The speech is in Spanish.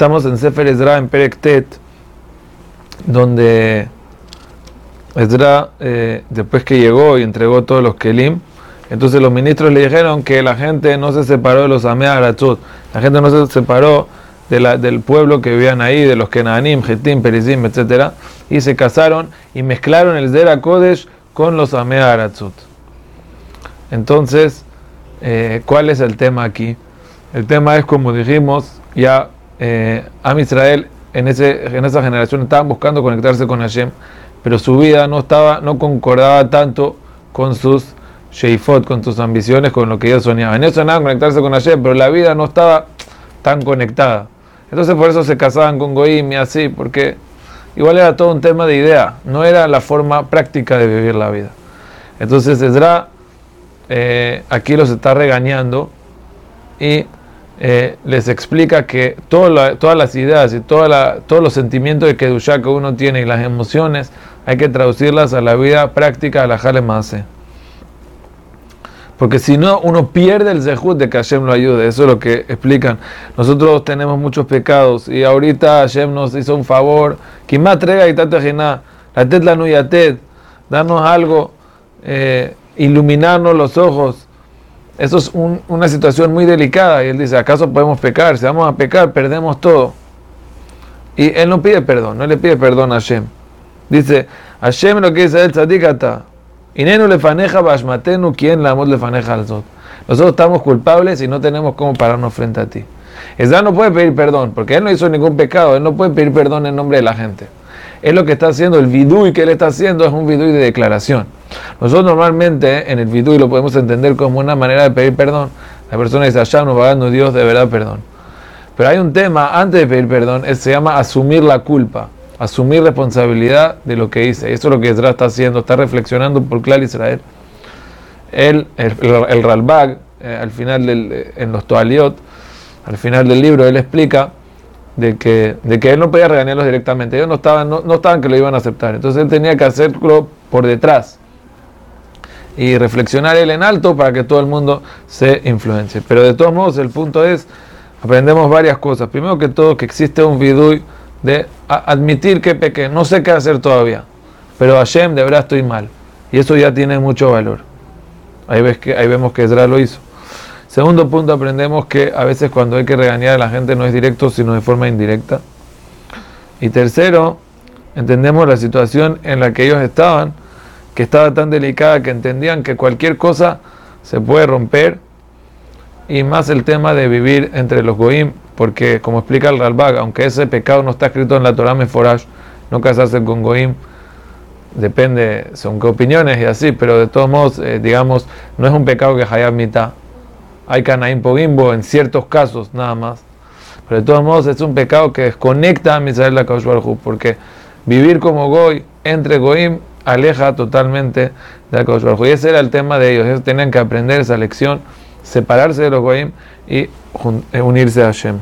Estamos en Sefer Ezra, en Perektet, donde Ezra, eh, después que llegó y entregó todos los Kelim, entonces los ministros le dijeron que la gente no se separó de los Amea la gente no se separó del pueblo que vivían ahí, de los Kenanim, Getim, Perizim, etc. Y se casaron y mezclaron el Zera Kodesh con los Amea Aratzot. Entonces, eh, ¿cuál es el tema aquí? El tema es, como dijimos, ya eh, Am Israel en, ese, en esa generación estaban buscando conectarse con Hashem, pero su vida no, estaba, no concordaba tanto con sus sheifot, con sus ambiciones, con lo que ellos soñaban. Ellos soñaban conectarse con Hashem, pero la vida no estaba tan conectada. Entonces por eso se casaban con Goim y así, porque igual era todo un tema de idea, no era la forma práctica de vivir la vida. Entonces Ezra eh, aquí los está regañando y eh, les explica que todas las ideas y todos los sentimientos de Kedushá que uno tiene y las emociones hay que traducirlas a la vida práctica, a la Jale Porque si no, uno pierde el zehut de que Hashem lo ayude. Eso es lo que explican. Nosotros tenemos muchos pecados y ahorita Hashem nos hizo un favor. más trega y la tet la nuyatet, darnos algo, eh, iluminarnos los ojos eso es una situación muy delicada. Y él dice, ¿acaso podemos pecar? Si vamos a pecar, perdemos todo. Y él no pide perdón, no le pide perdón a Hashem. Dice, Hashem lo que dice el tzadikata. Inenu le faneja bashmatenu, quien la amor le faneja al zot. Nosotros estamos culpables y no tenemos cómo pararnos frente a ti. Esdra no puede pedir perdón, porque él no hizo ningún pecado, él no puede pedir perdón en nombre de la gente. Es lo que está haciendo, el vidui que él está haciendo es un vidui de declaración. Nosotros normalmente en el vidui lo podemos entender como una manera de pedir perdón. La persona dice, allá nos va dando Dios de verdad perdón. Pero hay un tema antes de pedir perdón, se llama asumir la culpa, asumir responsabilidad de lo que hice. Eso es lo que Ezra está haciendo, está reflexionando por Clar Israel. Él, el, el, Ralbag, eh, al final del, en los Toaliot, al final del libro, él explica de que, de que él no podía regañarlos directamente. Ellos no estaban, no, no estaban que lo iban a aceptar. Entonces él tenía que hacerlo por detrás y reflexionar él en alto para que todo el mundo se influencie. Pero de todos modos, el punto es, aprendemos varias cosas. Primero que todo, que existe un vidui de admitir que pequé. No sé qué hacer todavía, pero Hashem, de verdad estoy mal. Y eso ya tiene mucho valor. Ahí, ves que, ahí vemos que Ezra lo hizo. Segundo punto, aprendemos que a veces cuando hay que regañar a la gente no es directo, sino de forma indirecta. Y tercero, entendemos la situación en la que ellos estaban, que estaba tan delicada que entendían que cualquier cosa se puede romper, y más el tema de vivir entre los goim, porque como explica el Ralbag, aunque ese pecado no está escrito en la Torah Meforash, no casarse con goim, depende, son qué opiniones y así, pero de todos modos, eh, digamos, no es un pecado que Hayab mitad hay Canaim Pogimbo en ciertos casos nada más. Pero de todos modos es un pecado que desconecta a Misael la porque vivir como Goy entre Goim aleja totalmente de la Kaush Y ese era el tema de ellos. Ellos tenían que aprender esa lección, separarse de los Goim y unirse a Hashem.